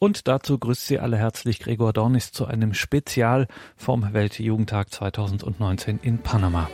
Und dazu grüßt Sie alle herzlich Gregor Dornis zu einem Spezial vom Weltjugendtag 2019 in Panama.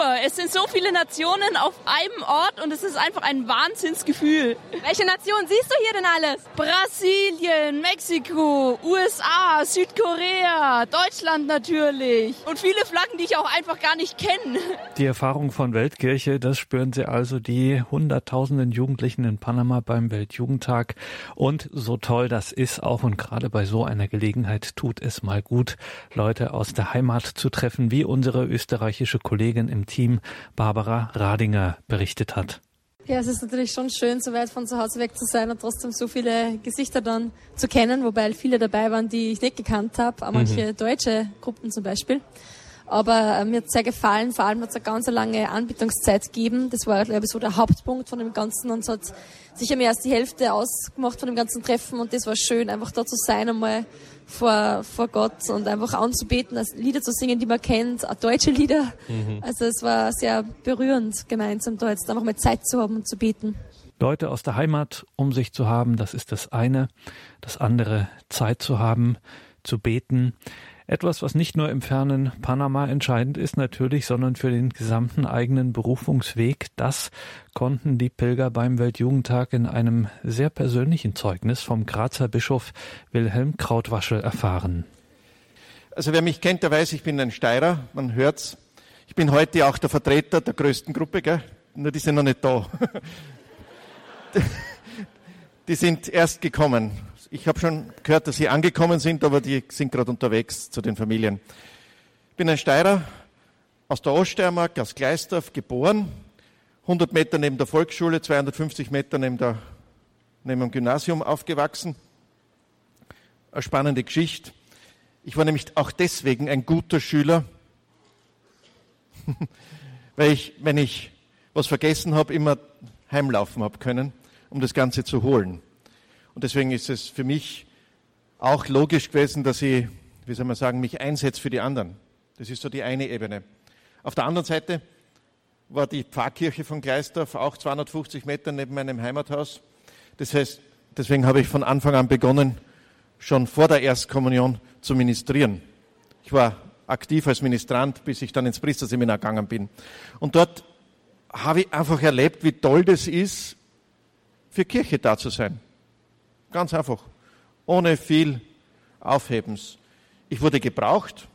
Super. Es sind so viele Nationen auf einem Ort und es ist einfach ein Wahnsinnsgefühl. Welche Nation siehst du hier denn alles? Brasilien, Mexiko, USA, Südkorea, Deutschland natürlich. Und viele Flaggen, die ich auch einfach gar nicht kenne. Die Erfahrung von Weltkirche, das spüren Sie also die hunderttausenden Jugendlichen in Panama beim Weltjugendtag. Und so toll das ist auch und gerade bei so einer Gelegenheit tut es mal gut, Leute aus der Heimat zu treffen, wie unsere unsere österreichische Kollegin im Team Barbara Radinger berichtet hat. Ja, es ist natürlich schon schön, so weit von zu Hause weg zu sein und trotzdem so viele Gesichter dann zu kennen, wobei viele dabei waren, die ich nicht gekannt habe, auch manche mhm. deutsche Gruppen zum Beispiel. Aber äh, mir hat es sehr gefallen, vor allem hat es eine ganz lange Anbietungszeit gegeben. Das war, glaube ich, so der Hauptpunkt von dem Ganzen und es hat sicher mehr als die Hälfte ausgemacht von dem ganzen Treffen und das war schön, einfach da zu sein, einmal vor, vor Gott und einfach anzubeten, Lieder zu singen, die man kennt, auch deutsche Lieder. Mhm. Also es war sehr berührend, gemeinsam da jetzt einfach mal Zeit zu haben und zu beten. Leute aus der Heimat um sich zu haben, das ist das eine. Das andere, Zeit zu haben, zu beten. Etwas, was nicht nur im fernen Panama entscheidend ist natürlich, sondern für den gesamten eigenen Berufungsweg. Das konnten die Pilger beim Weltjugendtag in einem sehr persönlichen Zeugnis vom Grazer Bischof Wilhelm Krautwaschel erfahren. Also wer mich kennt, der weiß, ich bin ein Steirer, man hört's. Ich bin heute auch der Vertreter der größten Gruppe, gell? nur die sind noch nicht da. die sind erst gekommen. Ich habe schon gehört, dass Sie angekommen sind, aber die sind gerade unterwegs zu den Familien. Ich bin ein Steirer aus der Oststeiermark, aus Gleisdorf, geboren. 100 Meter neben der Volksschule, 250 Meter neben, der, neben dem Gymnasium aufgewachsen. Eine spannende Geschichte. Ich war nämlich auch deswegen ein guter Schüler, weil ich, wenn ich was vergessen habe, immer heimlaufen habe können, um das Ganze zu holen. Und deswegen ist es für mich auch logisch gewesen, dass ich, wie soll man sagen, mich einsetze für die anderen. Das ist so die eine Ebene. Auf der anderen Seite war die Pfarrkirche von Gleisdorf auch 250 Meter neben meinem Heimathaus. Das heißt, deswegen habe ich von Anfang an begonnen, schon vor der Erstkommunion zu ministrieren. Ich war aktiv als Ministrant, bis ich dann ins Priesterseminar gegangen bin. Und dort habe ich einfach erlebt, wie toll das ist, für Kirche da zu sein. Ganz einfach. Ohne viel Aufhebens. Ich wurde gebraucht.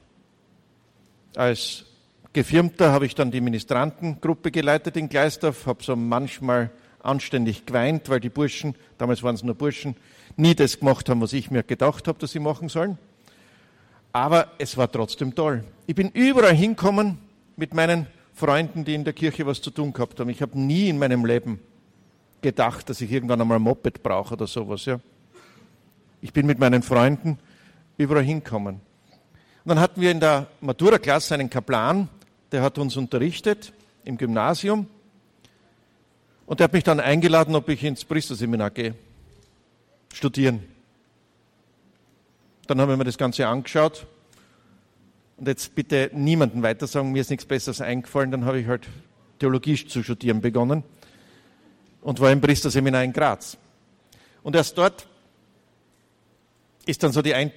Als Gefirmter habe ich dann die Ministrantengruppe geleitet in Gleisdorf, habe so manchmal anständig geweint, weil die Burschen, damals waren es nur Burschen, nie das gemacht haben, was ich mir gedacht habe, dass sie machen sollen. Aber es war trotzdem toll. Ich bin überall hinkommen mit meinen Freunden, die in der Kirche was zu tun gehabt haben. Ich habe nie in meinem Leben gedacht, dass ich irgendwann einmal ein Moped brauche oder sowas. Ja. Ich bin mit meinen Freunden überall hinkommen. Und dann hatten wir in der Matura-Klasse einen Kaplan, der hat uns unterrichtet im Gymnasium. Und der hat mich dann eingeladen, ob ich ins Priesterseminar gehe, studieren. Dann haben wir mir das Ganze angeschaut. Und jetzt bitte niemanden weiter sagen, mir ist nichts Besseres eingefallen. Dann habe ich halt Theologie zu studieren begonnen und war im Priesterseminar in Graz. Und erst dort ist dann so die, ein,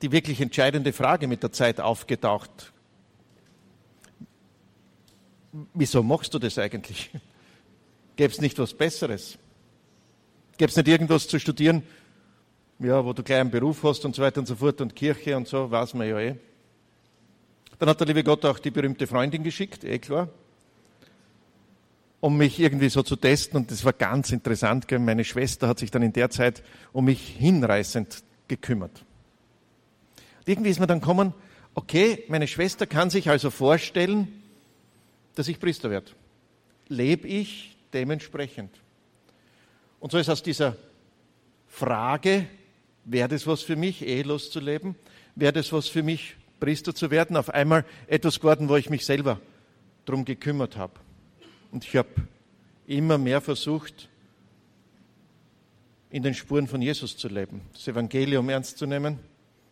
die wirklich entscheidende Frage mit der Zeit aufgetaucht. Wieso machst du das eigentlich? Gäbe es nicht was Besseres? Gäbe es nicht irgendwas zu studieren, ja, wo du gleich einen Beruf hast und so weiter und so fort und Kirche und so, weiß man ja eh. Dann hat der liebe Gott auch die berühmte Freundin geschickt, eh klar um mich irgendwie so zu testen. Und das war ganz interessant. Meine Schwester hat sich dann in der Zeit um mich hinreißend gekümmert. Und irgendwie ist mir dann gekommen, okay, meine Schwester kann sich also vorstellen, dass ich Priester werde. Lebe ich dementsprechend? Und so ist aus dieser Frage, wäre das was für mich, ehelos zu leben? Wäre das was für mich, Priester zu werden? Auf einmal etwas geworden, wo ich mich selber drum gekümmert habe. Und ich habe immer mehr versucht, in den Spuren von Jesus zu leben, das Evangelium ernst zu nehmen,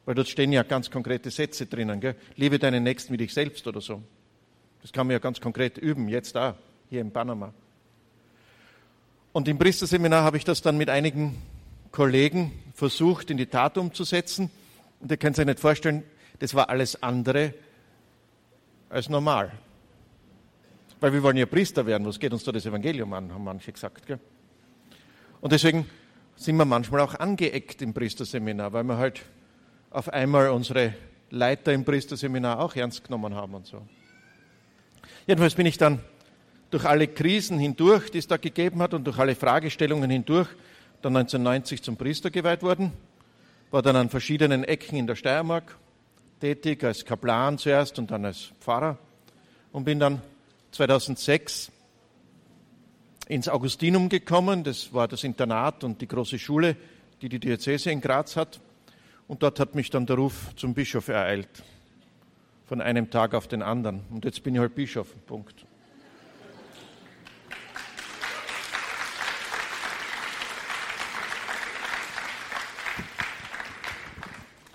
weil dort stehen ja ganz konkrete Sätze drinnen. Gell? Liebe deinen Nächsten wie dich selbst oder so. Das kann man ja ganz konkret üben, jetzt da, hier in Panama. Und im Priesterseminar habe ich das dann mit einigen Kollegen versucht, in die Tat umzusetzen. Und ihr könnt euch nicht vorstellen, das war alles andere als normal. Weil wir wollen ja Priester werden, was geht uns da das Evangelium an, haben manche gesagt. Gell? Und deswegen sind wir manchmal auch angeeckt im Priesterseminar, weil wir halt auf einmal unsere Leiter im Priesterseminar auch ernst genommen haben und so. Jedenfalls bin ich dann durch alle Krisen hindurch, die es da gegeben hat und durch alle Fragestellungen hindurch, dann 1990 zum Priester geweiht worden, war dann an verschiedenen Ecken in der Steiermark tätig, als Kaplan zuerst und dann als Pfarrer und bin dann 2006 ins Augustinum gekommen. Das war das Internat und die große Schule, die die Diözese in Graz hat. Und dort hat mich dann der Ruf zum Bischof ereilt. Von einem Tag auf den anderen. Und jetzt bin ich halt Bischof. Punkt.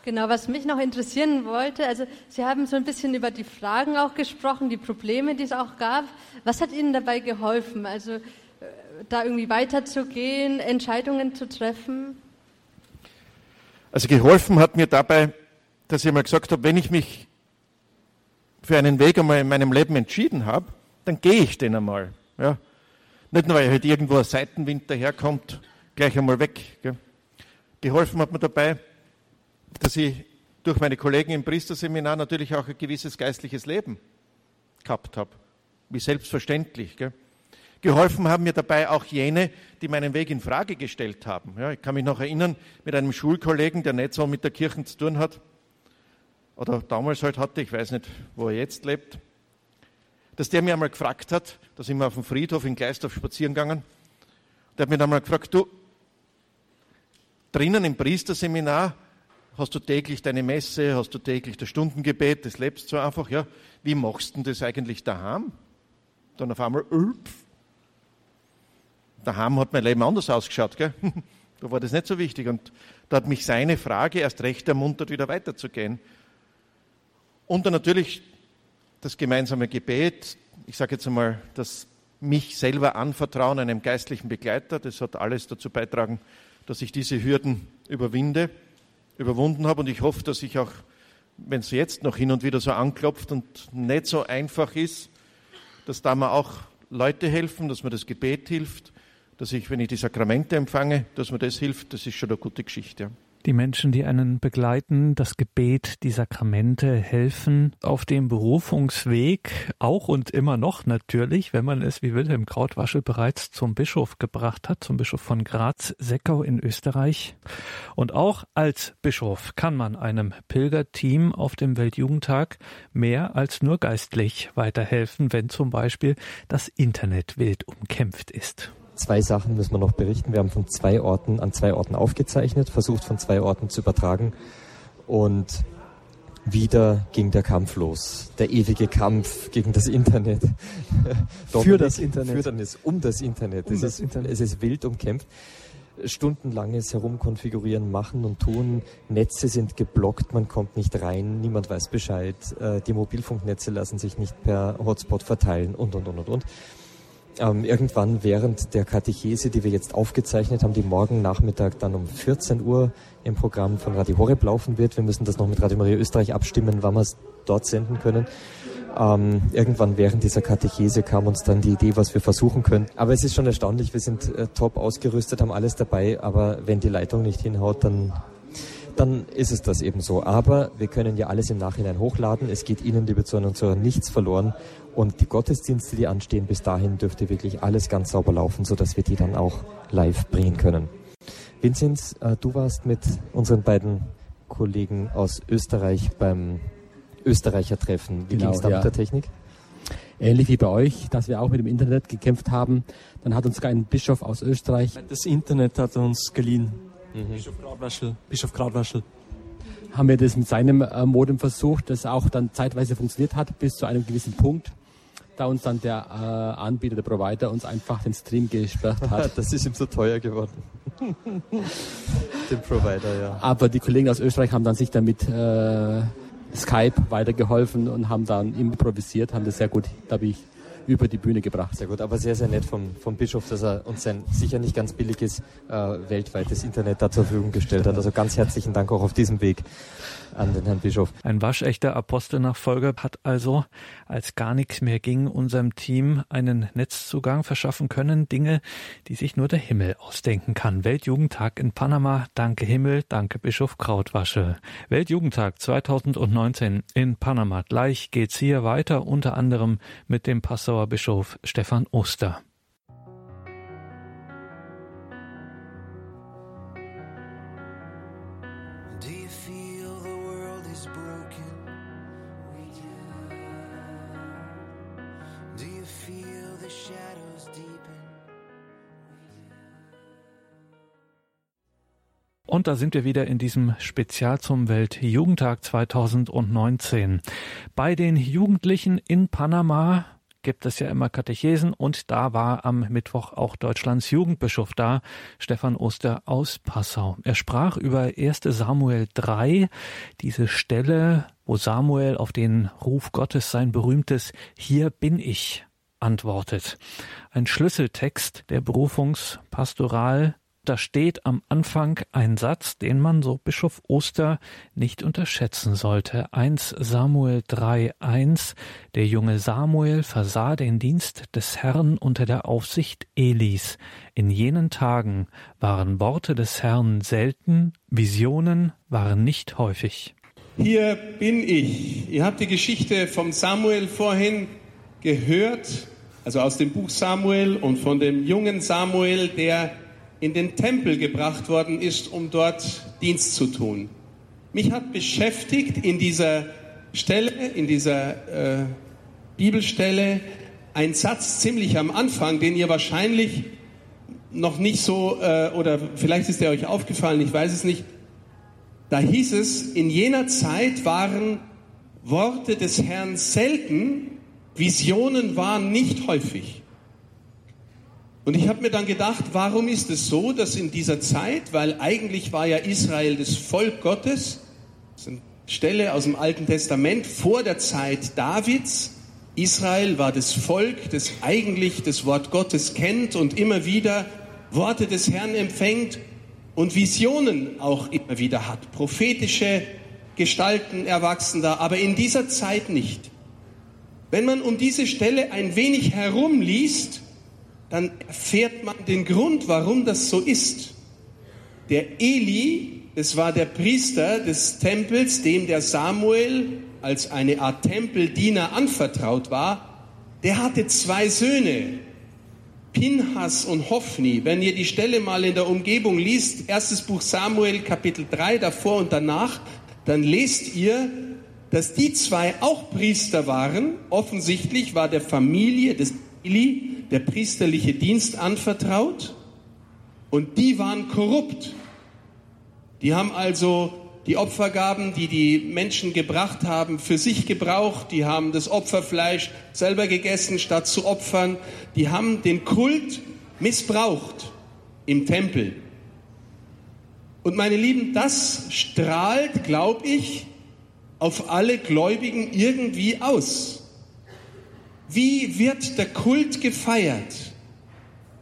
Genau, was mich noch interessieren wollte, also Sie haben so ein bisschen über die Fragen auch gesprochen, die Probleme, die es auch gab. Was hat Ihnen dabei geholfen, also äh, da irgendwie weiterzugehen, Entscheidungen zu treffen? Also geholfen hat mir dabei, dass ich einmal gesagt habe, wenn ich mich für einen Weg einmal in meinem Leben entschieden habe, dann gehe ich den einmal. Ja. Nicht nur, weil halt irgendwo ein Seitenwind daherkommt, gleich einmal weg. Gell. Geholfen hat mir dabei, dass ich durch meine Kollegen im Priesterseminar natürlich auch ein gewisses geistliches Leben gehabt habe. Wie selbstverständlich. Gell? Geholfen haben mir dabei auch jene, die meinen Weg in Frage gestellt haben. Ja, ich kann mich noch erinnern mit einem Schulkollegen, der nicht so mit der Kirche zu tun hat, oder damals halt hatte, ich weiß nicht, wo er jetzt lebt, dass der mir einmal gefragt hat, da sind wir auf dem Friedhof in Gleisdorf spazieren gegangen, der hat mir einmal gefragt, du, drinnen im Priesterseminar Hast du täglich deine Messe? Hast du täglich das Stundengebet? Das lebst du einfach, ja. Wie machst du das eigentlich daheim? Dann auf einmal, upf. Daheim hat mein Leben anders ausgeschaut, gell? Da war das nicht so wichtig. Und da hat mich seine Frage erst recht ermuntert, wieder weiterzugehen. Und dann natürlich das gemeinsame Gebet. Ich sage jetzt einmal, das mich selber anvertrauen einem geistlichen Begleiter. Das hat alles dazu beitragen, dass ich diese Hürden überwinde überwunden habe. Und ich hoffe, dass ich auch, wenn es jetzt noch hin und wieder so anklopft und nicht so einfach ist, dass da mir auch Leute helfen, dass mir das Gebet hilft, dass ich, wenn ich die Sakramente empfange, dass mir das hilft, das ist schon eine gute Geschichte. Die Menschen, die einen begleiten, das Gebet, die Sakramente helfen auf dem Berufungsweg, auch und immer noch natürlich, wenn man es wie Wilhelm Krautwaschel bereits zum Bischof gebracht hat, zum Bischof von Graz, Seckau in Österreich. Und auch als Bischof kann man einem Pilgerteam auf dem Weltjugendtag mehr als nur geistlich weiterhelfen, wenn zum Beispiel das Internet wild umkämpft ist. Zwei Sachen müssen wir noch berichten. Wir haben von zwei Orten an zwei Orten aufgezeichnet, versucht von zwei Orten zu übertragen und wieder ging der Kampf los. Der ewige Kampf gegen das Internet. für das Internet. Für das, um das Internet. Um es, das ist, Internet. es ist wild umkämpft. Stundenlanges Herumkonfigurieren, machen und tun. Netze sind geblockt, man kommt nicht rein, niemand weiß Bescheid. Äh, die Mobilfunknetze lassen sich nicht per Hotspot verteilen und, und, und, und, und ähm, irgendwann während der Katechese, die wir jetzt aufgezeichnet haben, die morgen Nachmittag dann um 14 Uhr im Programm von Radio Horeb laufen wird. Wir müssen das noch mit Radio Maria Österreich abstimmen, wann wir es dort senden können. Ähm, irgendwann während dieser Katechese kam uns dann die Idee, was wir versuchen können. Aber es ist schon erstaunlich, wir sind äh, top ausgerüstet, haben alles dabei, aber wenn die Leitung nicht hinhaut, dann dann ist es das eben so. Aber wir können ja alles im Nachhinein hochladen. Es geht Ihnen, liebe Zuhörer und Zuhörer, nichts verloren. Und die Gottesdienste, die anstehen, bis dahin dürfte wirklich alles ganz sauber laufen, sodass wir die dann auch live bringen können. Vinzenz, äh, du warst mit unseren beiden Kollegen aus Österreich beim Österreicher-Treffen. Wie genau, ging es da ja. mit der Technik? Ähnlich wie bei euch, dass wir auch mit dem Internet gekämpft haben. Dann hat uns sogar ein Bischof aus Österreich. Das Internet hat uns geliehen. Mhm. Bischof Gradwaschel. Bischof Gradwaschel haben wir das mit seinem äh, Modem versucht, das auch dann zeitweise funktioniert hat, bis zu einem gewissen Punkt da uns dann der äh, Anbieter, der Provider uns einfach den Stream gesperrt hat. das ist ihm so teuer geworden. Dem Provider, ja. Aber die Kollegen aus Österreich haben dann sich damit äh, Skype weitergeholfen und haben dann improvisiert, haben das sehr gut, glaube ich, über die Bühne gebracht. Sehr gut, aber sehr, sehr nett vom, vom Bischof, dass er uns sein sicher nicht ganz billiges äh, weltweites Internet da zur Verfügung gestellt hat. Also ganz herzlichen Dank auch auf diesem Weg an den Herrn Bischof. Ein waschechter Apostelnachfolger hat also, als gar nichts mehr ging, unserem Team einen Netzzugang verschaffen können. Dinge, die sich nur der Himmel ausdenken kann. Weltjugendtag in Panama. Danke Himmel, danke Bischof Krautwasche. Weltjugendtag 2019 in Panama. Gleich geht's hier weiter, unter anderem mit dem Passauer Bischof Stefan Oster. Und da sind wir wieder in diesem Spezial zum Weltjugendtag 2019. Bei den Jugendlichen in Panama gibt es ja immer Katechesen und da war am Mittwoch auch Deutschlands Jugendbischof da, Stefan Oster aus Passau. Er sprach über 1. Samuel 3, diese Stelle, wo Samuel auf den Ruf Gottes sein berühmtes Hier bin ich antwortet. Ein Schlüsseltext der Berufungspastoral da steht am Anfang ein Satz, den man, so Bischof Oster, nicht unterschätzen sollte. 1 Samuel 3.1 Der junge Samuel versah den Dienst des Herrn unter der Aufsicht Elis. In jenen Tagen waren Worte des Herrn selten, Visionen waren nicht häufig. Hier bin ich. Ihr habt die Geschichte vom Samuel vorhin gehört, also aus dem Buch Samuel und von dem jungen Samuel, der in den Tempel gebracht worden ist, um dort Dienst zu tun. Mich hat beschäftigt in dieser Stelle, in dieser äh, Bibelstelle, ein Satz ziemlich am Anfang, den ihr wahrscheinlich noch nicht so, äh, oder vielleicht ist er euch aufgefallen, ich weiß es nicht. Da hieß es, in jener Zeit waren Worte des Herrn selten, Visionen waren nicht häufig. Und ich habe mir dann gedacht, warum ist es so, dass in dieser Zeit, weil eigentlich war ja Israel das Volk Gottes, das ist eine Stelle aus dem Alten Testament vor der Zeit Davids, Israel war das Volk, das eigentlich das Wort Gottes kennt und immer wieder Worte des Herrn empfängt und Visionen auch immer wieder hat. Prophetische Gestalten erwachsen da, aber in dieser Zeit nicht. Wenn man um diese Stelle ein wenig herumliest, dann erfährt man den Grund, warum das so ist. Der Eli, das war der Priester des Tempels, dem der Samuel als eine Art Tempeldiener anvertraut war, der hatte zwei Söhne, Pinhas und Hophni. Wenn ihr die Stelle mal in der Umgebung liest, erstes Buch Samuel, Kapitel 3, davor und danach, dann lest ihr, dass die zwei auch Priester waren. Offensichtlich war der Familie des Eli der priesterliche Dienst anvertraut und die waren korrupt. Die haben also die Opfergaben, die die Menschen gebracht haben, für sich gebraucht. Die haben das Opferfleisch selber gegessen, statt zu opfern. Die haben den Kult missbraucht im Tempel. Und meine Lieben, das strahlt, glaube ich, auf alle Gläubigen irgendwie aus. Wie wird der Kult gefeiert?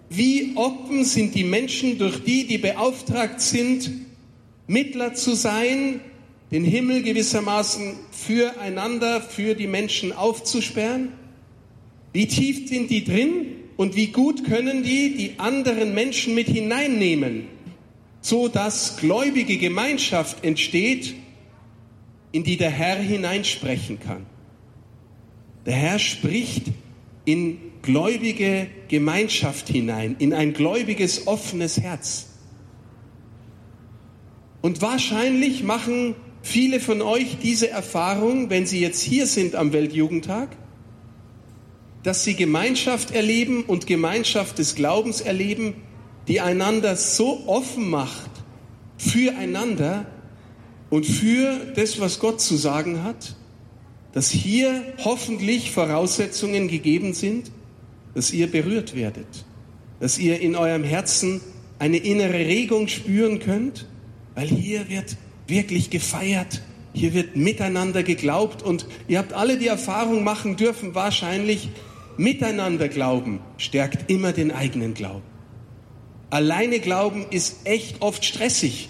Wie offen sind die Menschen durch die, die beauftragt sind, Mittler zu sein, den Himmel gewissermaßen füreinander, für die Menschen aufzusperren? Wie tief sind die drin und wie gut können die die anderen Menschen mit hineinnehmen, so dass gläubige Gemeinschaft entsteht, in die der Herr hineinsprechen kann? Der Herr spricht in gläubige Gemeinschaft hinein, in ein gläubiges, offenes Herz. Und wahrscheinlich machen viele von euch diese Erfahrung, wenn sie jetzt hier sind am Weltjugendtag, dass sie Gemeinschaft erleben und Gemeinschaft des Glaubens erleben, die einander so offen macht füreinander und für das, was Gott zu sagen hat dass hier hoffentlich Voraussetzungen gegeben sind, dass ihr berührt werdet, dass ihr in eurem Herzen eine innere Regung spüren könnt, weil hier wird wirklich gefeiert, hier wird miteinander geglaubt und ihr habt alle die Erfahrung machen dürfen, wahrscheinlich miteinander glauben stärkt immer den eigenen Glauben. Alleine glauben ist echt oft stressig.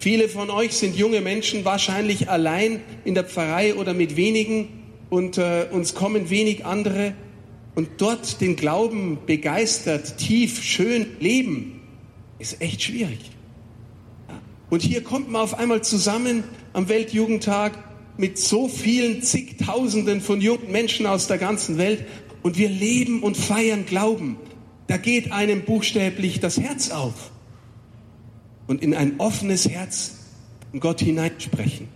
Viele von euch sind junge Menschen, wahrscheinlich allein in der Pfarrei oder mit wenigen und äh, uns kommen wenig andere. Und dort den Glauben begeistert, tief, schön leben, ist echt schwierig. Und hier kommt man auf einmal zusammen am Weltjugendtag mit so vielen zigtausenden von jungen Menschen aus der ganzen Welt und wir leben und feiern Glauben. Da geht einem buchstäblich das Herz auf und in ein offenes Herz Gott hineinsprechen.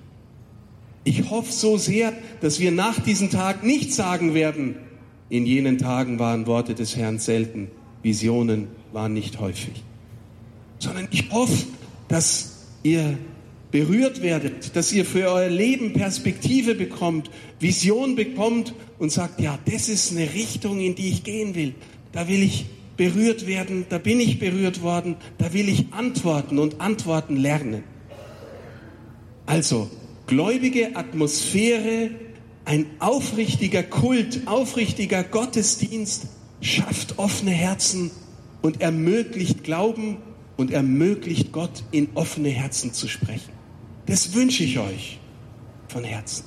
Ich hoffe so sehr, dass wir nach diesem Tag nicht sagen werden, in jenen Tagen waren Worte des Herrn selten, Visionen waren nicht häufig, sondern ich hoffe, dass ihr berührt werdet, dass ihr für euer Leben Perspektive bekommt, Vision bekommt und sagt, ja, das ist eine Richtung, in die ich gehen will. Da will ich berührt werden, da bin ich berührt worden, da will ich antworten und antworten lernen. Also, gläubige Atmosphäre, ein aufrichtiger Kult, aufrichtiger Gottesdienst schafft offene Herzen und ermöglicht Glauben und ermöglicht Gott in offene Herzen zu sprechen. Das wünsche ich euch von Herzen.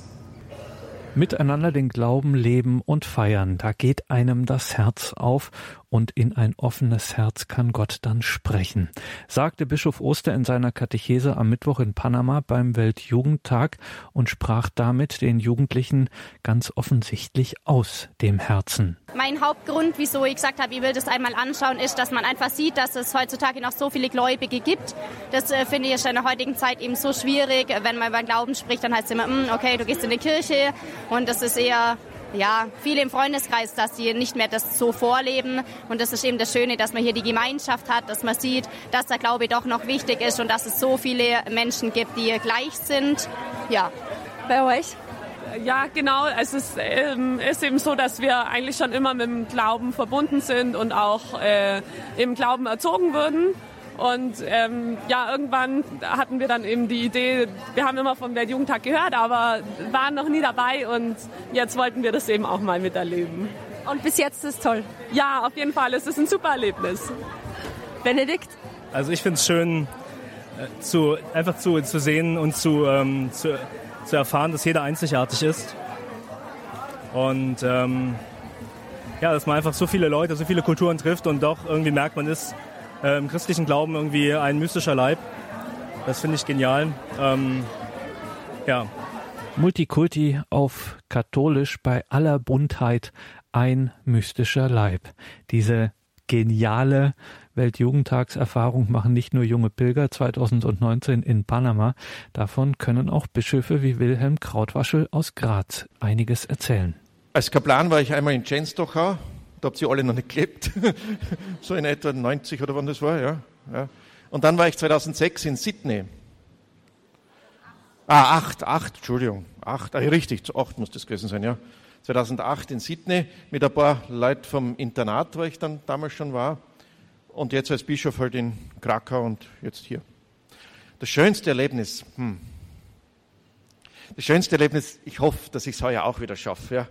Miteinander den Glauben leben und feiern, da geht einem das Herz auf und in ein offenes Herz kann Gott dann sprechen, sagte Bischof Oster in seiner Katechese am Mittwoch in Panama beim Weltjugendtag und sprach damit den Jugendlichen ganz offensichtlich aus dem Herzen. Mein Hauptgrund, wieso ich gesagt habe, ich will das einmal anschauen, ist, dass man einfach sieht, dass es heutzutage noch so viele Gläubige gibt. Das äh, finde ich in der heutigen Zeit eben so schwierig. Wenn man über Glauben spricht, dann heißt es immer, mm, okay, du gehst in die Kirche und das ist eher ja, viele im Freundeskreis, dass sie nicht mehr das so vorleben. Und das ist eben das Schöne, dass man hier die Gemeinschaft hat, dass man sieht, dass der Glaube doch noch wichtig ist und dass es so viele Menschen gibt, die gleich sind. Ja. Bei euch? Ja, genau. Es ist, ähm, ist, eben so, dass wir eigentlich schon immer mit dem Glauben verbunden sind und auch äh, im Glauben erzogen wurden. Und ähm, ja, irgendwann hatten wir dann eben die Idee, wir haben immer vom Weltjugendtag gehört, aber waren noch nie dabei und jetzt wollten wir das eben auch mal miterleben. Und bis jetzt ist es toll? Ja, auf jeden Fall. Es ist ein super Erlebnis. Benedikt? Also ich finde es schön, äh, zu, einfach zu, zu sehen und zu, ähm, zu, zu erfahren, dass jeder einzigartig ist. Und ähm, ja, dass man einfach so viele Leute, so viele Kulturen trifft und doch irgendwie merkt, man ist äh, im christlichen Glauben irgendwie ein mystischer Leib. Das finde ich genial. Ähm, ja. Multikulti auf katholisch bei aller Buntheit ein mystischer Leib. Diese geniale Weltjugendtagserfahrung machen nicht nur junge Pilger 2019 in Panama. Davon können auch Bischöfe wie Wilhelm Krautwaschel aus Graz einiges erzählen. Als Kaplan war ich einmal in Czenstochau da habt ihr alle noch nicht gelebt. so in etwa 90 oder wann das war, ja. ja. Und dann war ich 2006 in Sydney. Ah, acht, acht, Entschuldigung, acht, ah, richtig, zu acht muss das gewesen sein, ja. 2008 in Sydney mit ein paar Leuten vom Internat, wo ich dann damals schon war. Und jetzt als Bischof halt in Krakau und jetzt hier. Das schönste Erlebnis, hm. Das schönste Erlebnis, ich hoffe, dass ich es heuer auch wieder schaffe, ja.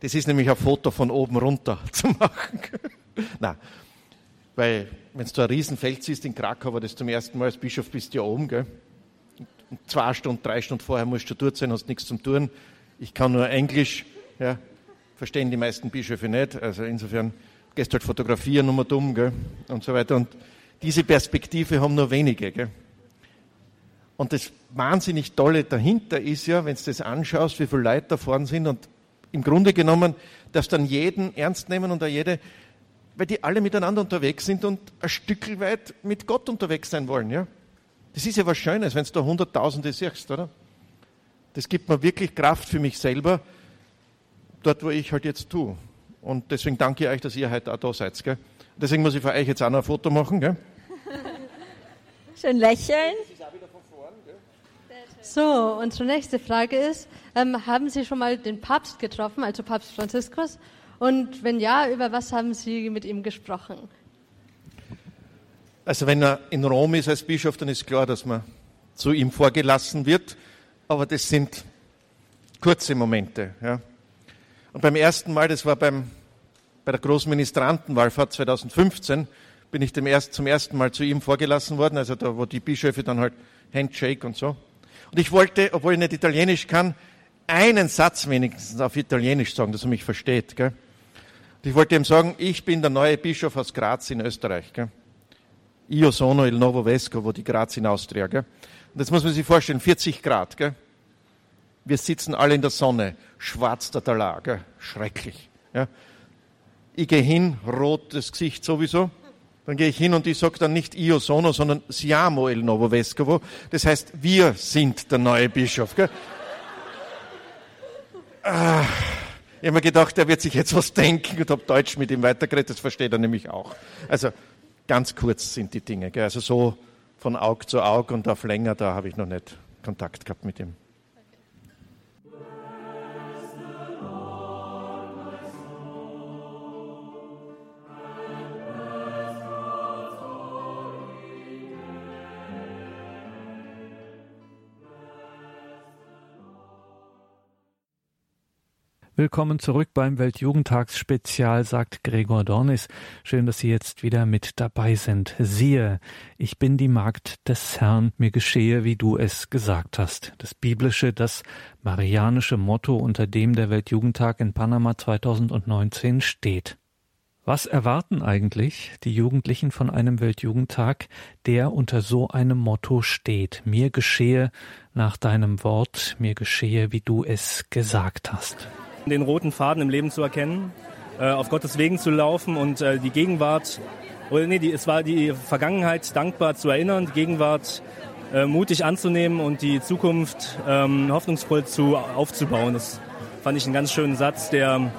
Das ist nämlich ein Foto von oben runter zu machen. Nein, weil wenn du ein Riesenfeld siehst in Krakau, war das zum ersten Mal als Bischof bist du ja oben, gell? Und zwei Stunden, drei Stunden vorher musst du dort sein, hast nichts zum tun. Ich kann nur Englisch, ja, verstehen die meisten Bischöfe nicht. Also insofern gehst halt fotografieren, nur dumm, gell? Und so weiter. Und diese Perspektive haben nur wenige, gell? Und das wahnsinnig Tolle dahinter ist ja, wenn du das anschaust, wie viele Leute da vorne sind und im Grunde genommen darfst dann jeden ernst nehmen und auch jede, weil die alle miteinander unterwegs sind und ein Stück weit mit Gott unterwegs sein wollen. Ja? Das ist ja was Schönes, wenn du da Hunderttausende siehst, oder? Das gibt mir wirklich Kraft für mich selber, dort, wo ich halt jetzt tue. Und deswegen danke ich euch, dass ihr heute auch da seid. Gell? Deswegen muss ich für euch jetzt auch noch ein Foto machen. Gell? Schön lächeln. So, unsere nächste Frage ist, ähm, haben Sie schon mal den Papst getroffen, also Papst Franziskus? Und wenn ja, über was haben Sie mit ihm gesprochen? Also wenn er in Rom ist als Bischof, dann ist klar, dass man zu ihm vorgelassen wird. Aber das sind kurze Momente. Ja. Und beim ersten Mal, das war beim, bei der Großministrantenwallfahrt 2015, bin ich erst, zum ersten Mal zu ihm vorgelassen worden, also da, wo die Bischöfe dann halt Handshake und so. Und ich wollte, obwohl ich nicht Italienisch kann, einen Satz wenigstens auf Italienisch sagen, dass er mich versteht. Gell? Und ich wollte ihm sagen, ich bin der neue Bischof aus Graz in Österreich. Gell? Io sono il nuovo vescovo di Graz in Austria. Gell? Und das muss man sich vorstellen, 40 Grad. Gell? Wir sitzen alle in der Sonne, schwarz der Talar, gell? schrecklich. Ja? Ich gehe hin, rotes Gesicht sowieso. Dann gehe ich hin und ich sage dann nicht Io sono, sondern Siamo il nuovo vescovo. Das heißt, wir sind der neue Bischof. Ah, ich habe mir gedacht, er wird sich jetzt was denken und habe Deutsch mit ihm weitergeredet. Das versteht er nämlich auch. Also ganz kurz sind die Dinge. Also so von Aug zu Aug und auf länger, da habe ich noch nicht Kontakt gehabt mit ihm. Willkommen zurück beim Weltjugendtagsspezial, sagt Gregor Dornis. Schön, dass Sie jetzt wieder mit dabei sind. Siehe, ich bin die Magd des Herrn, mir geschehe, wie du es gesagt hast. Das biblische, das marianische Motto, unter dem der Weltjugendtag in Panama 2019 steht. Was erwarten eigentlich die Jugendlichen von einem Weltjugendtag, der unter so einem Motto steht? Mir geschehe nach deinem Wort, mir geschehe, wie du es gesagt hast den roten Faden im Leben zu erkennen, äh, auf Gottes Wegen zu laufen und äh, die Gegenwart, oder nee, die, es war die Vergangenheit dankbar zu erinnern, die Gegenwart äh, mutig anzunehmen und die Zukunft ähm, hoffnungsvoll zu, aufzubauen. Das fand ich einen ganz schönen Satz, der,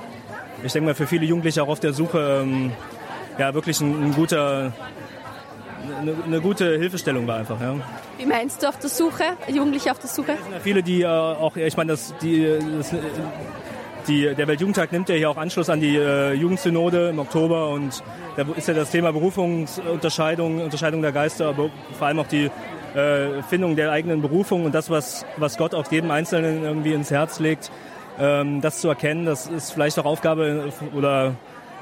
ich denke mal, für viele Jugendliche auch auf der Suche ähm, ja, wirklich ein, ein guter, eine, eine, gute Hilfestellung war einfach. Ja. Wie meinst du auf der Suche, Jugendliche auf der Suche? Ja viele, die äh, auch, ich meine, das, die, das, die, der Weltjugendtag nimmt ja hier auch Anschluss an die äh, Jugendsynode im Oktober und da ist ja das Thema Berufungsunterscheidung, Unterscheidung der Geister, aber vor allem auch die äh, Findung der eigenen Berufung und das, was, was Gott auch jedem Einzelnen irgendwie ins Herz legt, ähm, das zu erkennen, das ist vielleicht auch Aufgabe oder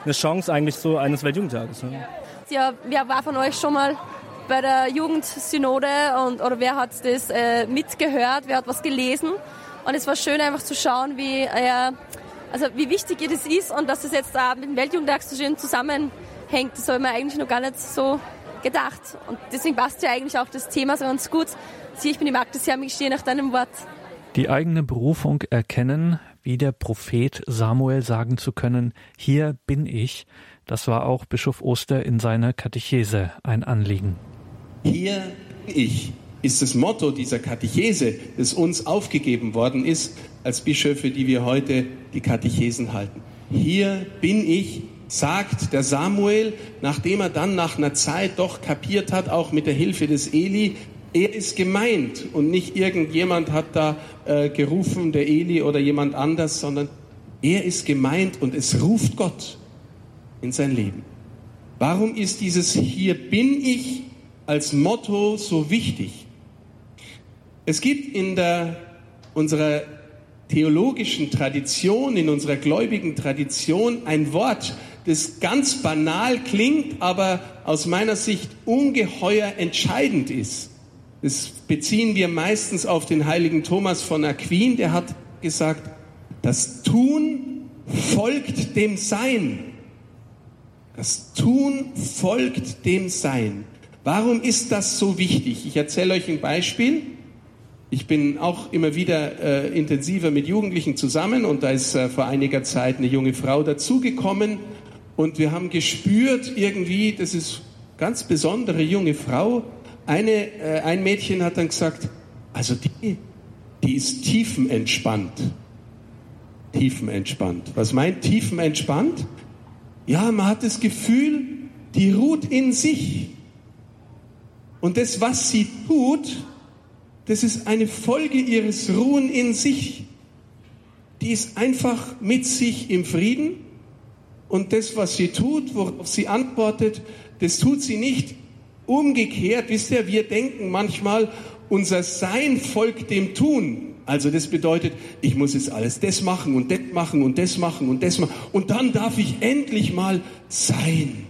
eine Chance eigentlich so eines Weltjugendtages. Ne? Ja, wer war von euch schon mal bei der Jugendsynode und oder wer hat das äh, mitgehört, wer hat was gelesen? Und es war schön einfach zu schauen, wie, äh, also wie wichtig das ist und dass das jetzt da mit dem Weltjugendtag so schön zusammenhängt. Das habe ich mir eigentlich noch gar nicht so gedacht. Und deswegen passt ja eigentlich auch das Thema so ganz gut. Sieh, ich bin die Magd des Herrn, ich stehe nach deinem Wort. Die eigene Berufung erkennen, wie der Prophet Samuel sagen zu können, hier bin ich, das war auch Bischof Oster in seiner Katechese ein Anliegen. Hier bin ich ist das Motto dieser Katechese, das uns aufgegeben worden ist, als Bischöfe, die wir heute die Katechesen halten. Hier bin ich, sagt der Samuel, nachdem er dann nach einer Zeit doch kapiert hat, auch mit der Hilfe des Eli, er ist gemeint und nicht irgendjemand hat da äh, gerufen, der Eli oder jemand anders, sondern er ist gemeint und es ruft Gott in sein Leben. Warum ist dieses Hier bin ich als Motto so wichtig? Es gibt in der, unserer theologischen Tradition, in unserer gläubigen Tradition ein Wort, das ganz banal klingt, aber aus meiner Sicht ungeheuer entscheidend ist. Das beziehen wir meistens auf den heiligen Thomas von Aquin, der hat gesagt, das Tun folgt dem Sein. Das Tun folgt dem Sein. Warum ist das so wichtig? Ich erzähle euch ein Beispiel. Ich bin auch immer wieder äh, intensiver mit Jugendlichen zusammen und da ist äh, vor einiger Zeit eine junge Frau dazugekommen und wir haben gespürt irgendwie, das ist ganz besondere junge Frau. Eine, äh, ein Mädchen hat dann gesagt, also die, die ist tiefenentspannt. Tiefenentspannt. Was meint tiefenentspannt? Ja, man hat das Gefühl, die ruht in sich. Und das, was sie tut, das ist eine Folge ihres Ruhen in sich. Die ist einfach mit sich im Frieden und das, was sie tut, worauf sie antwortet, das tut sie nicht umgekehrt. Wisst ihr, wir denken manchmal, unser Sein folgt dem Tun. Also das bedeutet, ich muss jetzt alles das machen und das machen und das machen und das machen. Und dann darf ich endlich mal sein.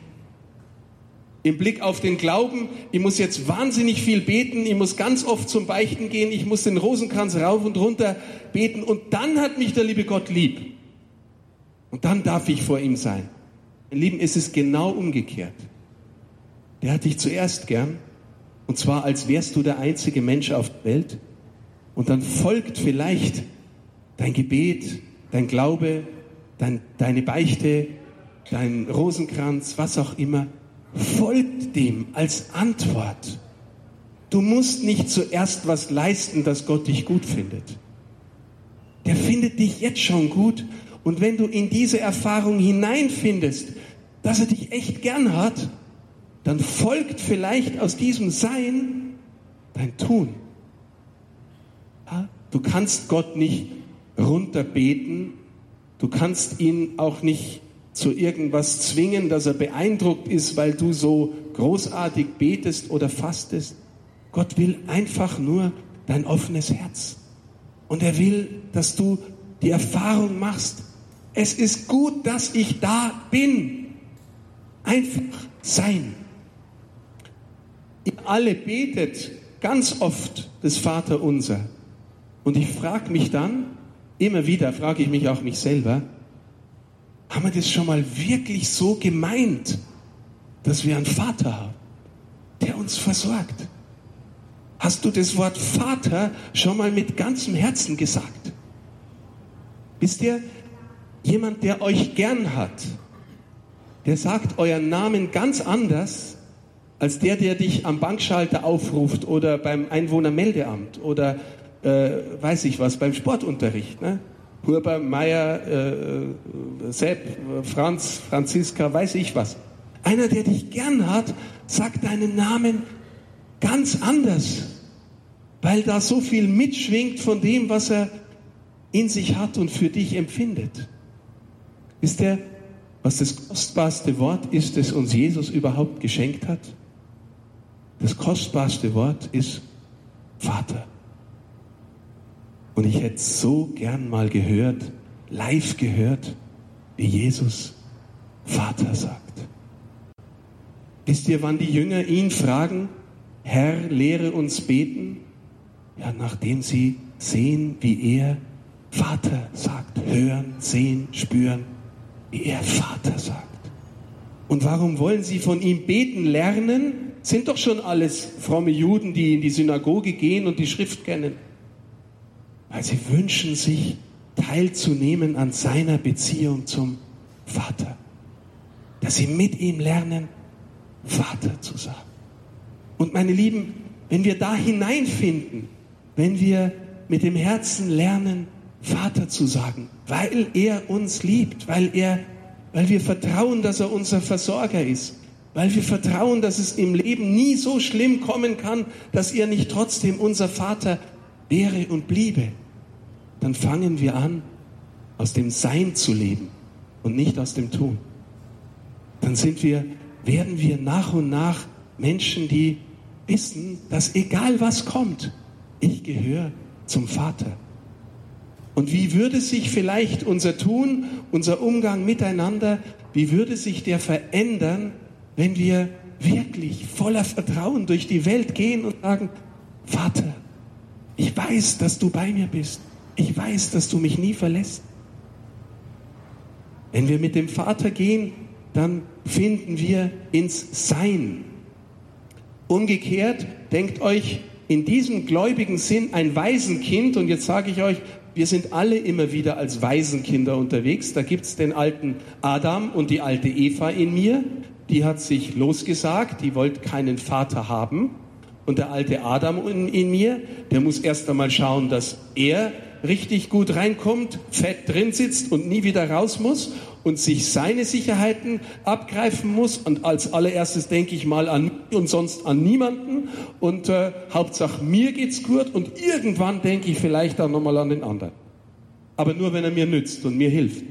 Im Blick auf den Glauben, ich muss jetzt wahnsinnig viel beten, ich muss ganz oft zum Beichten gehen, ich muss den Rosenkranz rauf und runter beten und dann hat mich der liebe Gott lieb. Und dann darf ich vor ihm sein. Mein Lieben, ist es genau umgekehrt. Der hat dich zuerst gern und zwar als wärst du der einzige Mensch auf der Welt und dann folgt vielleicht dein Gebet, dein Glaube, dein, deine Beichte, dein Rosenkranz, was auch immer, folgt dem als Antwort. Du musst nicht zuerst was leisten, dass Gott dich gut findet. Der findet dich jetzt schon gut. Und wenn du in diese Erfahrung hineinfindest, dass er dich echt gern hat, dann folgt vielleicht aus diesem Sein dein Tun. Du kannst Gott nicht runterbeten. Du kannst ihn auch nicht zu irgendwas zwingen, dass er beeindruckt ist, weil du so großartig betest oder fastest. Gott will einfach nur dein offenes Herz. Und er will, dass du die Erfahrung machst, es ist gut, dass ich da bin. Einfach sein. Ihr alle betet ganz oft das Vaterunser. Und ich frage mich dann, immer wieder frage ich mich auch mich selber, haben wir das schon mal wirklich so gemeint, dass wir einen Vater haben, der uns versorgt? Hast du das Wort Vater schon mal mit ganzem Herzen gesagt? Wisst ihr, jemand, der euch gern hat, der sagt euren Namen ganz anders als der, der dich am Bankschalter aufruft oder beim Einwohnermeldeamt oder äh, weiß ich was, beim Sportunterricht. Ne? Huber, Meier, äh, Sepp, Franz, Franziska, weiß ich was. Einer, der dich gern hat, sagt deinen Namen ganz anders, weil da so viel mitschwingt von dem, was er in sich hat und für dich empfindet. Ist der, was das kostbarste Wort ist, das uns Jesus überhaupt geschenkt hat? Das kostbarste Wort ist Vater. Und ich hätte so gern mal gehört, live gehört, wie Jesus Vater sagt. Wisst ihr, wann die Jünger ihn fragen, Herr, lehre uns beten? Ja, nachdem sie sehen, wie er Vater sagt, hören, sehen, spüren, wie er Vater sagt. Und warum wollen sie von ihm beten lernen? Sind doch schon alles fromme Juden, die in die Synagoge gehen und die Schrift kennen weil sie wünschen sich teilzunehmen an seiner Beziehung zum Vater. Dass sie mit ihm lernen, Vater zu sagen. Und meine Lieben, wenn wir da hineinfinden, wenn wir mit dem Herzen lernen, Vater zu sagen, weil er uns liebt, weil er, weil wir vertrauen, dass er unser Versorger ist, weil wir vertrauen, dass es im Leben nie so schlimm kommen kann, dass er nicht trotzdem unser Vater wäre und bliebe, dann fangen wir an, aus dem Sein zu leben und nicht aus dem Tun. Dann sind wir, werden wir nach und nach Menschen, die wissen, dass egal was kommt, ich gehöre zum Vater. Und wie würde sich vielleicht unser Tun, unser Umgang miteinander, wie würde sich der verändern, wenn wir wirklich voller Vertrauen durch die Welt gehen und sagen, Vater, ich weiß, dass du bei mir bist. Ich weiß, dass du mich nie verlässt. Wenn wir mit dem Vater gehen, dann finden wir ins Sein. Umgekehrt, denkt euch in diesem gläubigen Sinn ein Waisenkind, und jetzt sage ich euch, wir sind alle immer wieder als Waisenkinder unterwegs. Da gibt es den alten Adam und die alte Eva in mir. Die hat sich losgesagt, die wollte keinen Vater haben. Und der alte Adam in, in mir, der muss erst einmal schauen, dass er richtig gut reinkommt, fett drin sitzt und nie wieder raus muss. und sich seine Sicherheiten abgreifen muss. Und als allererstes denke ich mal an mich und sonst an niemanden. Und äh, Hauptsache mir geht's gut. Und irgendwann denke ich vielleicht auch nochmal an den anderen. Aber nur, wenn er mir nützt und mir hilft.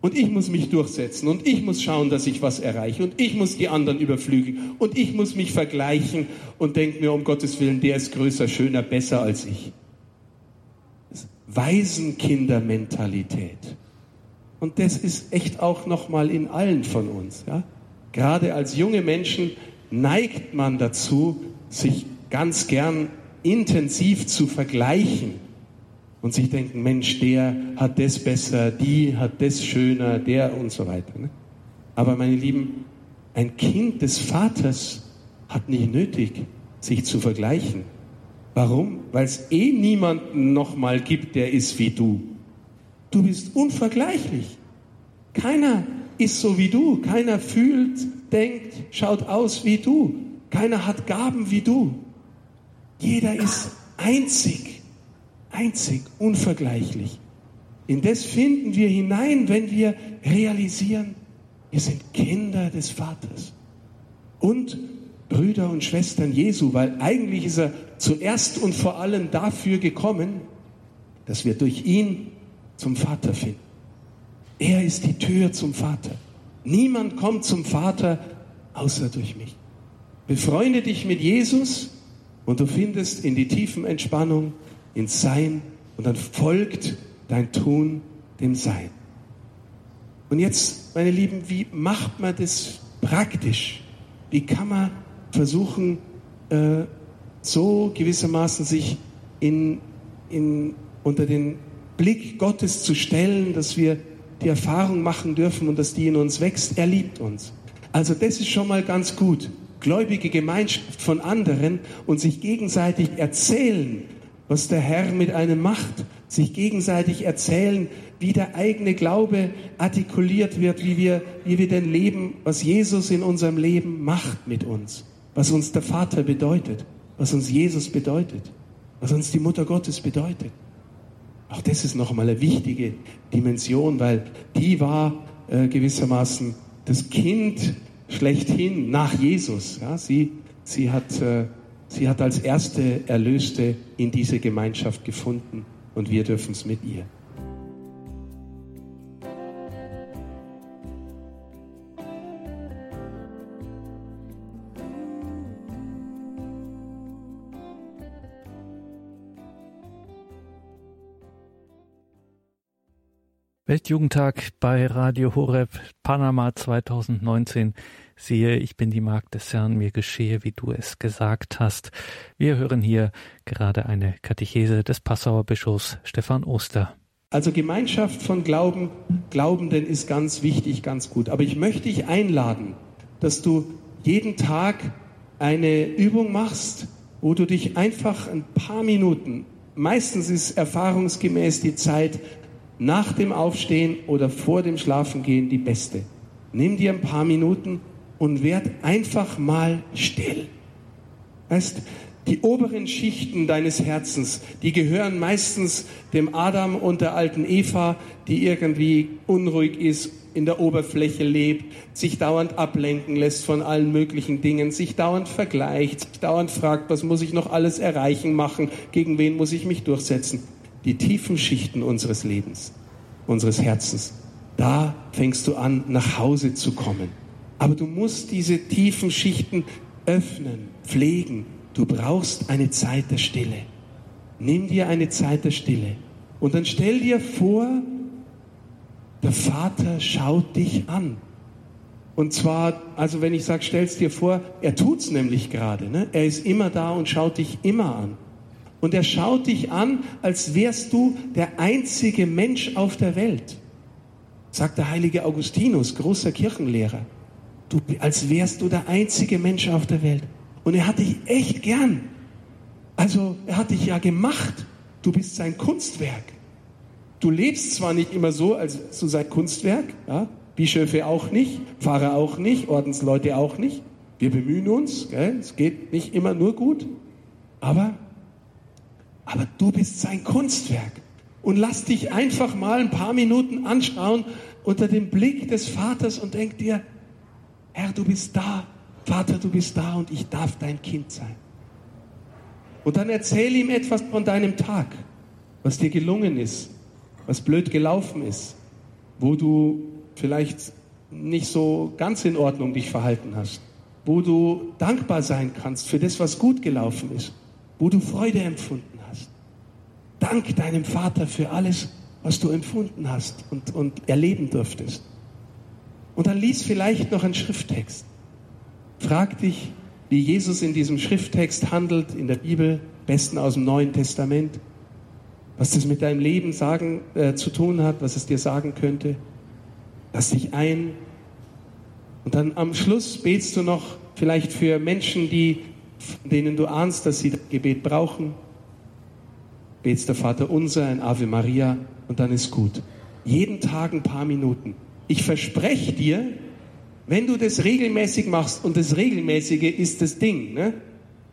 Und ich muss mich durchsetzen und ich muss schauen, dass ich was erreiche und ich muss die anderen überflügeln und ich muss mich vergleichen und denke mir, um Gottes Willen, der ist größer, schöner, besser als ich. Waisenkindermentalität. Und das ist echt auch nochmal in allen von uns. Ja? Gerade als junge Menschen neigt man dazu, sich ganz gern intensiv zu vergleichen und sich denken, Mensch, der hat das besser, die hat das schöner, der und so weiter. Ne? Aber meine Lieben, ein Kind des Vaters hat nicht nötig, sich zu vergleichen. Warum? Weil es eh niemanden nochmal gibt, der ist wie du. Du bist unvergleichlich. Keiner ist so wie du. Keiner fühlt, denkt, schaut aus wie du. Keiner hat Gaben wie du. Jeder ist einzig, einzig, unvergleichlich. In das finden wir hinein, wenn wir realisieren, wir sind Kinder des Vaters. Und Brüder und Schwestern Jesu, weil eigentlich ist er zuerst und vor allem dafür gekommen, dass wir durch ihn zum Vater finden. Er ist die Tür zum Vater. Niemand kommt zum Vater außer durch mich. Befreunde dich mit Jesus und du findest in die tiefen Entspannung, ins Sein und dann folgt dein Tun dem Sein. Und jetzt, meine Lieben, wie macht man das praktisch? Wie kann man versuchen, äh, so gewissermaßen sich in, in, unter den Blick Gottes zu stellen, dass wir die Erfahrung machen dürfen und dass die in uns wächst. Er liebt uns. Also das ist schon mal ganz gut. Gläubige Gemeinschaft von anderen und sich gegenseitig erzählen, was der Herr mit einem macht. Sich gegenseitig erzählen, wie der eigene Glaube artikuliert wird, wie wir, wie wir denn leben, was Jesus in unserem Leben macht mit uns was uns der Vater bedeutet, was uns Jesus bedeutet, was uns die Mutter Gottes bedeutet. Auch das ist nochmal eine wichtige Dimension, weil die war äh, gewissermaßen das Kind schlechthin nach Jesus. Ja, sie, sie, hat, äh, sie hat als erste Erlöste in diese Gemeinschaft gefunden und wir dürfen es mit ihr. Weltjugendtag bei Radio Horeb Panama 2019. Siehe, ich bin die Magd des Herrn, mir geschehe, wie du es gesagt hast. Wir hören hier gerade eine Katechese des Passauer Bischofs Stefan Oster. Also Gemeinschaft von Glauben, Glaubenden ist ganz wichtig, ganz gut. Aber ich möchte dich einladen, dass du jeden Tag eine Übung machst, wo du dich einfach ein paar Minuten, meistens ist erfahrungsgemäß die Zeit nach dem Aufstehen oder vor dem Schlafengehen die beste. Nimm dir ein paar Minuten und werd einfach mal still. Weißt, die oberen Schichten deines Herzens, die gehören meistens dem Adam und der alten Eva, die irgendwie unruhig ist, in der Oberfläche lebt, sich dauernd ablenken lässt von allen möglichen Dingen, sich dauernd vergleicht, sich dauernd fragt, was muss ich noch alles erreichen, machen, gegen wen muss ich mich durchsetzen die tiefen Schichten unseres Lebens, unseres Herzens. Da fängst du an, nach Hause zu kommen. Aber du musst diese tiefen Schichten öffnen, pflegen. Du brauchst eine Zeit der Stille. Nimm dir eine Zeit der Stille. Und dann stell dir vor, der Vater schaut dich an. Und zwar, also wenn ich sage, stell's dir vor, er tut's nämlich gerade. Ne? Er ist immer da und schaut dich immer an. Und er schaut dich an, als wärst du der einzige Mensch auf der Welt. Sagt der heilige Augustinus, großer Kirchenlehrer. Du, als wärst du der einzige Mensch auf der Welt. Und er hat dich echt gern. Also er hat dich ja gemacht. Du bist sein Kunstwerk. Du lebst zwar nicht immer so, als du sein Kunstwerk, ja? Bischöfe auch nicht, Pfarrer auch nicht, Ordensleute auch nicht. Wir bemühen uns, gell? es geht nicht immer nur gut, aber aber du bist sein Kunstwerk. Und lass dich einfach mal ein paar Minuten anschauen unter dem Blick des Vaters und denk dir, Herr, du bist da, Vater, du bist da und ich darf dein Kind sein. Und dann erzähl ihm etwas von deinem Tag, was dir gelungen ist, was blöd gelaufen ist, wo du vielleicht nicht so ganz in Ordnung dich verhalten hast, wo du dankbar sein kannst für das, was gut gelaufen ist, wo du Freude empfunden hast. Dank deinem Vater für alles, was du empfunden hast und, und erleben durftest. Und dann lies vielleicht noch einen Schrifttext. Frag dich, wie Jesus in diesem Schrifttext handelt, in der Bibel, besten aus dem Neuen Testament, was das mit deinem Leben sagen, äh, zu tun hat, was es dir sagen könnte. Lass dich ein. Und dann am Schluss betst du noch vielleicht für Menschen, die, denen du ahnst, dass sie das Gebet brauchen. Betst der Vater unser, ein Ave Maria und dann ist gut. Jeden Tag ein paar Minuten. Ich verspreche dir, wenn du das regelmäßig machst, und das Regelmäßige ist das Ding, ne?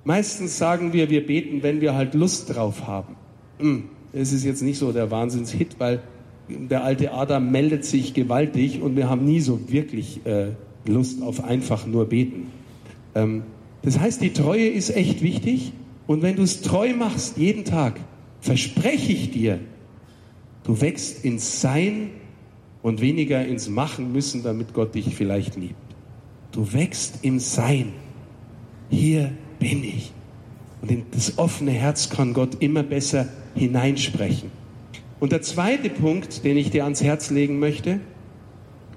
meistens sagen wir, wir beten, wenn wir halt Lust drauf haben. Hm, es ist jetzt nicht so der Wahnsinnshit, weil der alte Adam meldet sich gewaltig und wir haben nie so wirklich äh, Lust auf einfach nur beten. Ähm, das heißt, die Treue ist echt wichtig und wenn du es treu machst, jeden Tag, verspreche ich dir, du wächst ins Sein und weniger ins Machen müssen, damit Gott dich vielleicht liebt. Du wächst im Sein. Hier bin ich. Und in das offene Herz kann Gott immer besser hineinsprechen. Und der zweite Punkt, den ich dir ans Herz legen möchte,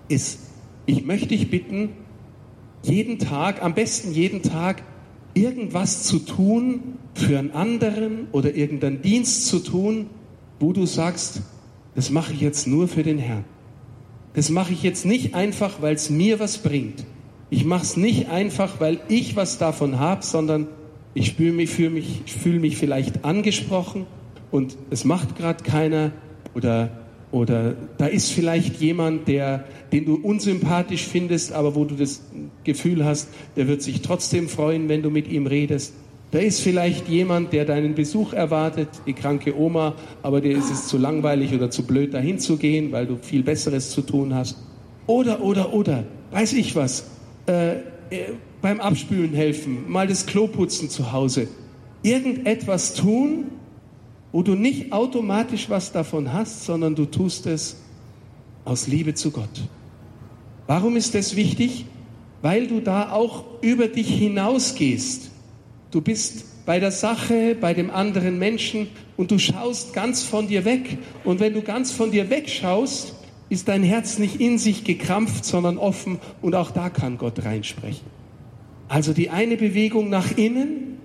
ist, ich möchte dich bitten, jeden Tag, am besten jeden Tag, irgendwas zu tun für einen anderen oder irgendeinen Dienst zu tun, wo du sagst, das mache ich jetzt nur für den Herrn. Das mache ich jetzt nicht einfach, weil es mir was bringt. Ich mache es nicht einfach, weil ich was davon habe, sondern ich fühle mich, fühl mich, fühl mich vielleicht angesprochen und es macht gerade keiner oder, oder da ist vielleicht jemand, der, den du unsympathisch findest, aber wo du das Gefühl hast, der wird sich trotzdem freuen, wenn du mit ihm redest. Da ist vielleicht jemand, der deinen Besuch erwartet, die kranke Oma, aber dir ist es zu langweilig oder zu blöd, dahin zu gehen, weil du viel Besseres zu tun hast. Oder, oder, oder, weiß ich was, äh, äh, beim Abspülen helfen, mal das Klo putzen zu Hause. Irgendetwas tun, wo du nicht automatisch was davon hast, sondern du tust es aus Liebe zu Gott. Warum ist das wichtig? Weil du da auch über dich hinausgehst Du bist bei der Sache, bei dem anderen Menschen und du schaust ganz von dir weg. Und wenn du ganz von dir wegschaust, ist dein Herz nicht in sich gekrampft, sondern offen und auch da kann Gott reinsprechen. Also die eine Bewegung nach innen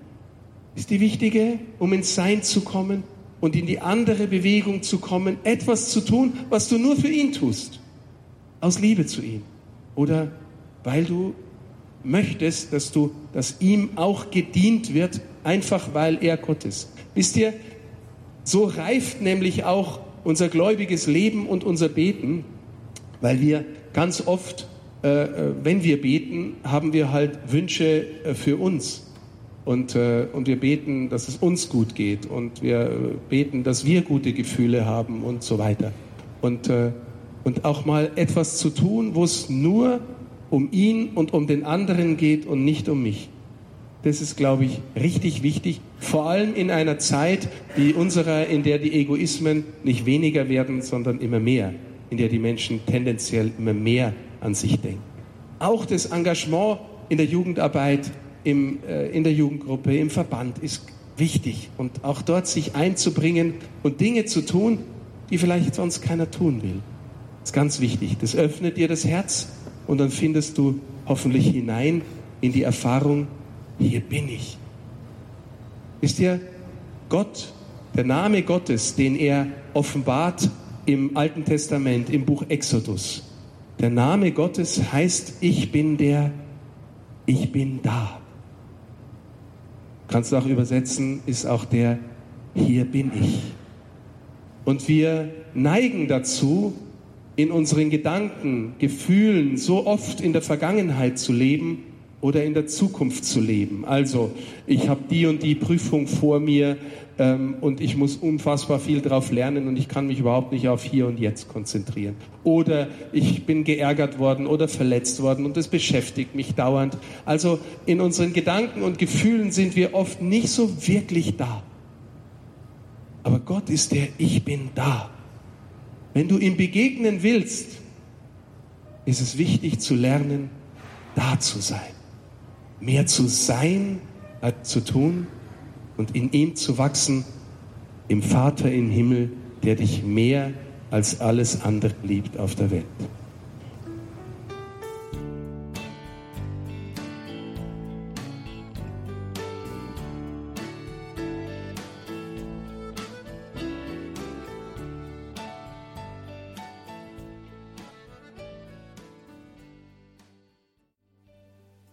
ist die wichtige, um ins Sein zu kommen und in die andere Bewegung zu kommen, etwas zu tun, was du nur für ihn tust, aus Liebe zu ihm oder weil du möchtest, dass du, dass ihm auch gedient wird, einfach weil er Gott ist. Wisst ihr, so reift nämlich auch unser gläubiges Leben und unser Beten, weil wir ganz oft, äh, äh wenn wir beten, haben wir halt Wünsche äh, für uns. Und, äh, und wir beten, dass es uns gut geht. Und wir äh, beten, dass wir gute Gefühle haben und so weiter. Und, äh, und auch mal etwas zu tun, wo es nur um ihn und um den anderen geht und nicht um mich. Das ist, glaube ich, richtig wichtig, vor allem in einer Zeit wie unserer, in der die Egoismen nicht weniger werden, sondern immer mehr, in der die Menschen tendenziell immer mehr an sich denken. Auch das Engagement in der Jugendarbeit, im, äh, in der Jugendgruppe, im Verband ist wichtig und auch dort sich einzubringen und Dinge zu tun, die vielleicht sonst keiner tun will. Ist ganz wichtig. Das öffnet dir das Herz und dann findest du hoffentlich hinein in die Erfahrung, hier bin ich. Wisst ihr, Gott, der Name Gottes, den er offenbart im Alten Testament, im Buch Exodus, der Name Gottes heißt, ich bin der, ich bin da. Kannst du auch übersetzen, ist auch der, hier bin ich. Und wir neigen dazu, in unseren Gedanken, Gefühlen so oft in der Vergangenheit zu leben oder in der Zukunft zu leben. Also ich habe die und die Prüfung vor mir ähm, und ich muss unfassbar viel darauf lernen und ich kann mich überhaupt nicht auf hier und jetzt konzentrieren. Oder ich bin geärgert worden oder verletzt worden und das beschäftigt mich dauernd. Also in unseren Gedanken und Gefühlen sind wir oft nicht so wirklich da. Aber Gott ist der Ich bin da. Wenn du ihm begegnen willst, ist es wichtig zu lernen, da zu sein mehr zu sein als zu tun und in ihm zu wachsen, im Vater im Himmel, der dich mehr als alles andere liebt auf der Welt.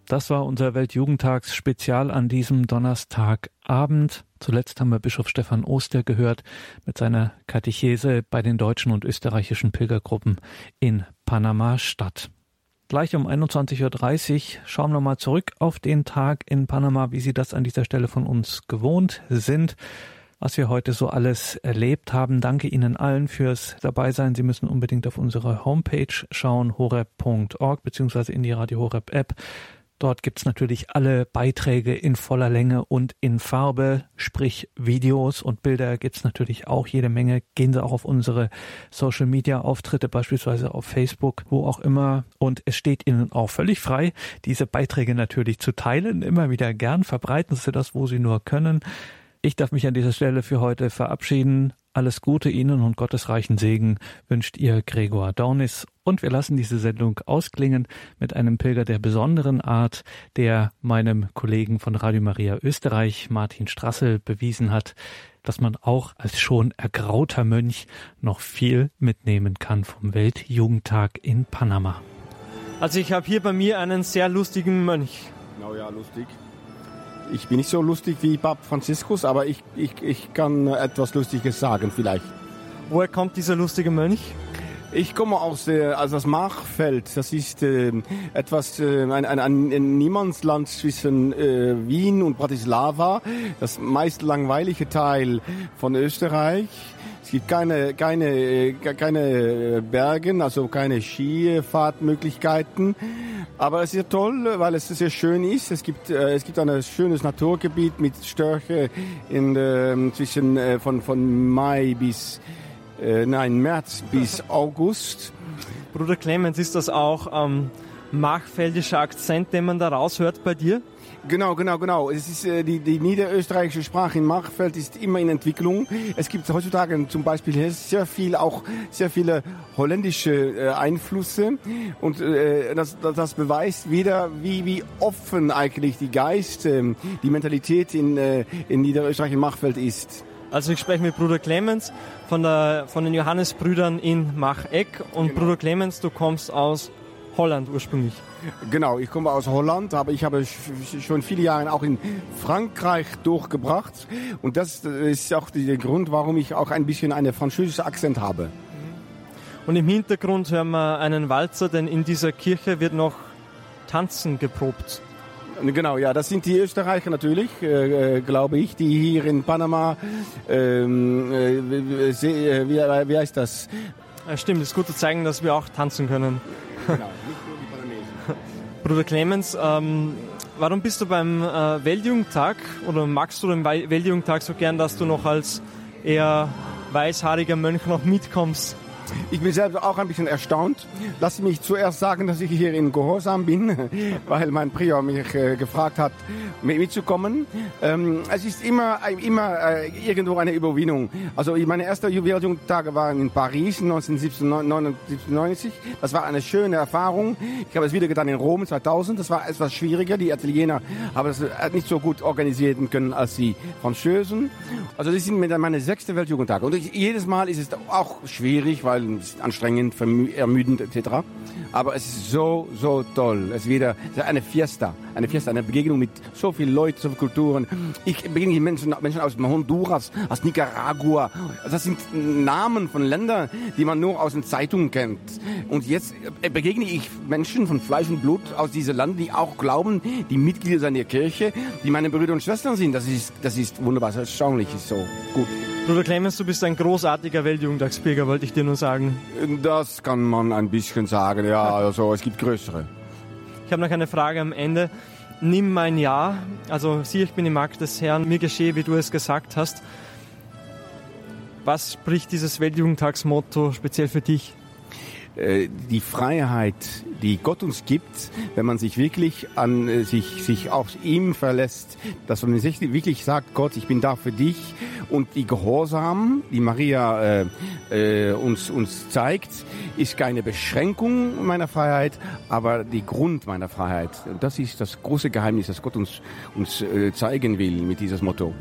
Das war unser Weltjugendtags-Spezial an diesem Donnerstagabend. Zuletzt haben wir Bischof Stefan Oster gehört mit seiner Katechese bei den deutschen und österreichischen Pilgergruppen in Panama-Stadt. Gleich um 21.30 Uhr schauen wir mal zurück auf den Tag in Panama, wie Sie das an dieser Stelle von uns gewohnt sind was wir heute so alles erlebt haben. Danke Ihnen allen fürs Dabeisein. Sie müssen unbedingt auf unsere Homepage schauen, horeb.org, beziehungsweise in die Radio Horeb App. Dort gibt's natürlich alle Beiträge in voller Länge und in Farbe, sprich Videos und Bilder gibt's natürlich auch jede Menge. Gehen Sie auch auf unsere Social Media Auftritte, beispielsweise auf Facebook, wo auch immer. Und es steht Ihnen auch völlig frei, diese Beiträge natürlich zu teilen. Immer wieder gern verbreiten Sie das, wo Sie nur können. Ich darf mich an dieser Stelle für heute verabschieden. Alles Gute Ihnen und Gottes reichen Segen wünscht Ihr Gregor Dornis. Und wir lassen diese Sendung ausklingen mit einem Pilger der besonderen Art, der meinem Kollegen von Radio Maria Österreich, Martin Strassel, bewiesen hat, dass man auch als schon ergrauter Mönch noch viel mitnehmen kann vom Weltjugendtag in Panama. Also ich habe hier bei mir einen sehr lustigen Mönch. Genau, ja, lustig. Ich bin nicht so lustig wie Papst Franziskus, aber ich, ich, ich kann etwas Lustiges sagen vielleicht. Woher kommt dieser lustige Mönch? Ich komme aus äh, also das Machfeld. Das ist äh, etwas äh, ein, ein, ein Niemandsland zwischen äh, Wien und Bratislava. Das meist langweilige Teil von Österreich. Es gibt keine, keine, keine Bergen, also keine Skifahrtmöglichkeiten. Aber es ist toll, weil es sehr schön ist. Es gibt, äh, es gibt ein schönes Naturgebiet mit Störche in, äh, zwischen äh, von, von Mai bis äh, nein, März bis August. Bruder Clemens, ist das auch ähm, machfeldischer Akzent, den man da raushört bei dir? Genau, genau, genau. Es ist, äh, die, die niederösterreichische Sprache in Machfeld ist immer in Entwicklung. Es gibt heutzutage zum Beispiel sehr viel, auch sehr viele holländische äh, Einflüsse. Und äh, das, das beweist wieder, wie, wie offen eigentlich die Geist, äh, die Mentalität in, äh, in Niederösterreich in Machfeld ist. Also ich spreche mit Bruder Clemens von, der, von den Johannesbrüdern in Macheck. Und genau. Bruder Clemens, du kommst aus Holland ursprünglich. Genau, ich komme aus Holland, aber ich habe schon viele Jahre auch in Frankreich durchgebracht. Und das ist auch der Grund, warum ich auch ein bisschen einen französischen Akzent habe. Und im Hintergrund hören wir einen Walzer, denn in dieser Kirche wird noch Tanzen geprobt. Genau, ja, das sind die Österreicher natürlich, äh, äh glaube ich, die hier in Panama, ähm, äh, äh, wie, wie heißt das? Ja, stimmt, es ist gut zu zeigen, dass wir auch tanzen können. Genau, Bruder Clemens, ähm, warum bist du beim äh, Weltjugendtag oder magst du den Weltjugendtag so gern, dass du noch als eher weißhaariger Mönch noch mitkommst? Ich bin selbst auch ein bisschen erstaunt. Lass mich zuerst sagen, dass ich hier in Gehorsam bin, weil mein Prior mich äh, gefragt hat, mitzukommen. Ähm, es ist immer, immer äh, irgendwo eine Überwindung. Also meine ersten Jubiläumstage waren in Paris 1997. Das war eine schöne Erfahrung. Ich habe es wieder getan in Rom 2000. Das war etwas schwieriger. Die Italiener haben es nicht so gut organisieren können als die Französen. Also das sind meine sechste Weltjugendtage. Und ich, jedes Mal ist es auch schwierig, weil weil ist anstrengend, ermüdend etc. Aber es ist so, so toll. Es ist wieder eine Fiesta, eine Fiesta, eine Begegnung mit so vielen Leuten, so vielen Kulturen. Ich begegne Menschen, Menschen aus Honduras, aus Nicaragua. Das sind Namen von Ländern, die man nur aus den Zeitungen kennt. Und jetzt begegne ich Menschen von Fleisch und Blut aus diesem Land, die auch glauben, die Mitglieder seiner Kirche, die meine Brüder und Schwestern sind. Das ist, das ist wunderbar, das ist erstaunlich, ist so gut. Bruder Clemens, du bist ein großartiger Weltjugendtagsbürger, wollte ich dir nur sagen. Das kann man ein bisschen sagen, ja, also es gibt größere. Ich habe noch eine Frage am Ende. Nimm mein Ja, also sieh, ich bin die Magd des Herrn, mir geschehe, wie du es gesagt hast. Was spricht dieses Weltjugendtagsmotto speziell für dich? Äh, die Freiheit, die Gott uns gibt, wenn man sich wirklich an äh, sich sich auf ihm verlässt, dass man sich wirklich sagt, Gott, ich bin da für dich und die Gehorsam, die Maria äh, äh, uns uns zeigt, ist keine Beschränkung meiner Freiheit, aber die Grund meiner Freiheit. Das ist das große Geheimnis, das Gott uns uns äh, zeigen will mit diesem Motto.